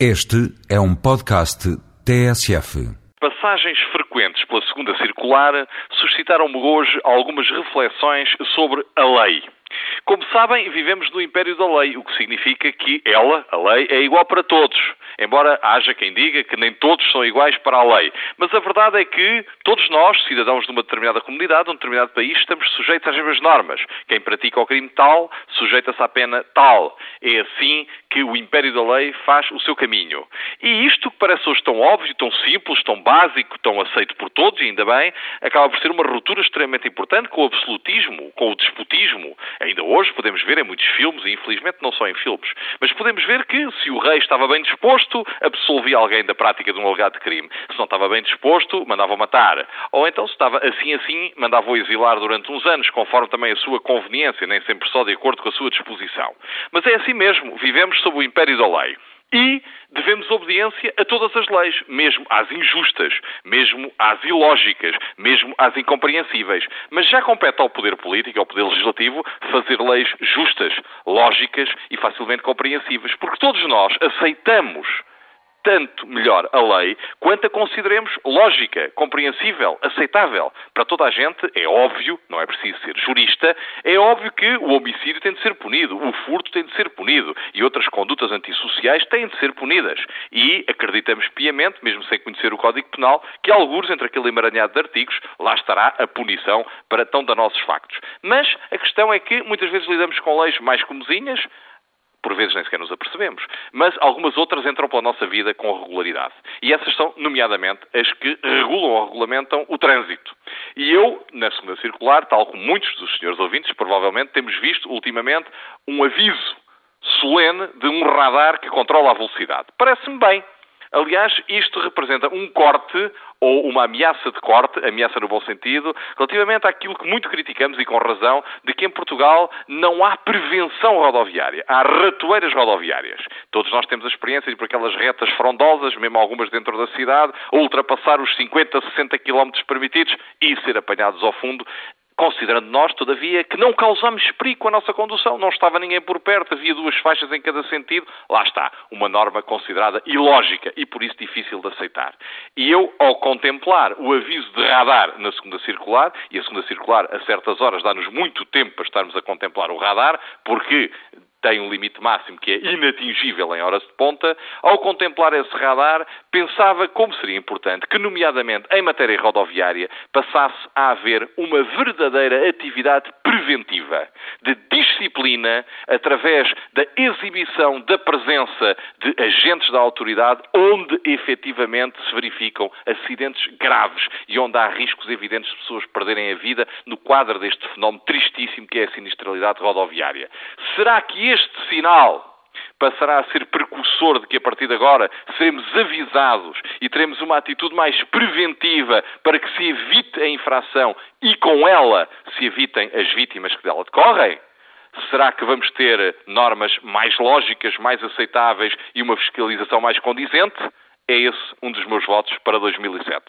Este é um podcast TSF. Passagens frequentes pela segunda circular suscitaram-me hoje algumas reflexões sobre a lei. Como sabem, vivemos no império da lei, o que significa que ela, a lei, é igual para todos. Embora haja quem diga que nem todos são iguais para a lei. Mas a verdade é que todos nós, cidadãos de uma determinada comunidade, de um determinado país, estamos sujeitos às mesmas normas. Quem pratica o crime tal, sujeita-se à pena tal. É assim que o império da lei faz o seu caminho. E isto que parece hoje tão óbvio, tão simples, tão básico, tão aceito por todos, e ainda bem, acaba por ser uma ruptura extremamente importante com o absolutismo, com o despotismo. Ainda hoje podemos ver em muitos filmes, e infelizmente não só em filmes, mas podemos ver que se o rei estava bem disposto, absolvia alguém da prática de um alegado crime. Se não estava bem disposto, mandava-o matar. Ou então, se estava assim assim, mandava-o exilar durante uns anos, conforme também a sua conveniência, nem sempre só de acordo com a sua disposição. Mas é assim mesmo, vivemos sob o império da lei. E devemos obediência a todas as leis, mesmo às injustas, mesmo às ilógicas, mesmo às incompreensíveis. Mas já compete ao poder político, ao poder legislativo, fazer leis justas, lógicas e facilmente compreensíveis, porque todos nós aceitamos tanto melhor a lei quanto a consideremos lógica, compreensível, aceitável. Para toda a gente é óbvio, não é preciso ser jurista, é óbvio que o homicídio tem de ser punido, o furto tem de ser punido e outras condutas antissociais têm de ser punidas. E acreditamos piamente, mesmo sem conhecer o Código Penal, que alguns entre aquele emaranhado de artigos lá estará a punição para tão danosos factos. Mas a questão é que muitas vezes lidamos com leis mais comezinhas, por vezes nem sequer nos apercebemos, mas algumas outras entram pela nossa vida com regularidade. E essas são, nomeadamente, as que regulam ou regulamentam o trânsito. E eu, na segunda circular, tal como muitos dos senhores ouvintes, provavelmente temos visto ultimamente um aviso solene de um radar que controla a velocidade. Parece-me bem. Aliás, isto representa um corte ou uma ameaça de corte, ameaça no bom sentido, relativamente àquilo que muito criticamos e com razão, de que em Portugal não há prevenção rodoviária, há ratoeiras rodoviárias. Todos nós temos a experiência de por aquelas retas frondosas, mesmo algumas dentro da cidade, ultrapassar os 50, 60 km permitidos e ser apanhados ao fundo Considerando nós, todavia, que não causamos perigo com a nossa condução, não estava ninguém por perto, havia duas faixas em cada sentido, lá está, uma norma considerada ilógica e por isso difícil de aceitar. E eu, ao contemplar o aviso de radar na segunda circular, e a segunda circular a certas horas dá-nos muito tempo para estarmos a contemplar o radar, porque tem um limite máximo que é inatingível em horas de ponta, ao contemplar esse radar, pensava como seria importante que, nomeadamente em matéria rodoviária, passasse a haver uma verdadeira atividade preventiva, de disciplina, através da exibição da presença de agentes da autoridade, onde efetivamente se verificam acidentes graves e onde há riscos evidentes de pessoas perderem a vida no quadro deste fenómeno tristíssimo que é a sinistralidade rodoviária. Será que este sinal passará a ser precursor de que a partir de agora seremos avisados e teremos uma atitude mais preventiva para que se evite a infração e com ela se evitem as vítimas que dela decorrem? Será que vamos ter normas mais lógicas, mais aceitáveis e uma fiscalização mais condizente? É esse um dos meus votos para 2007.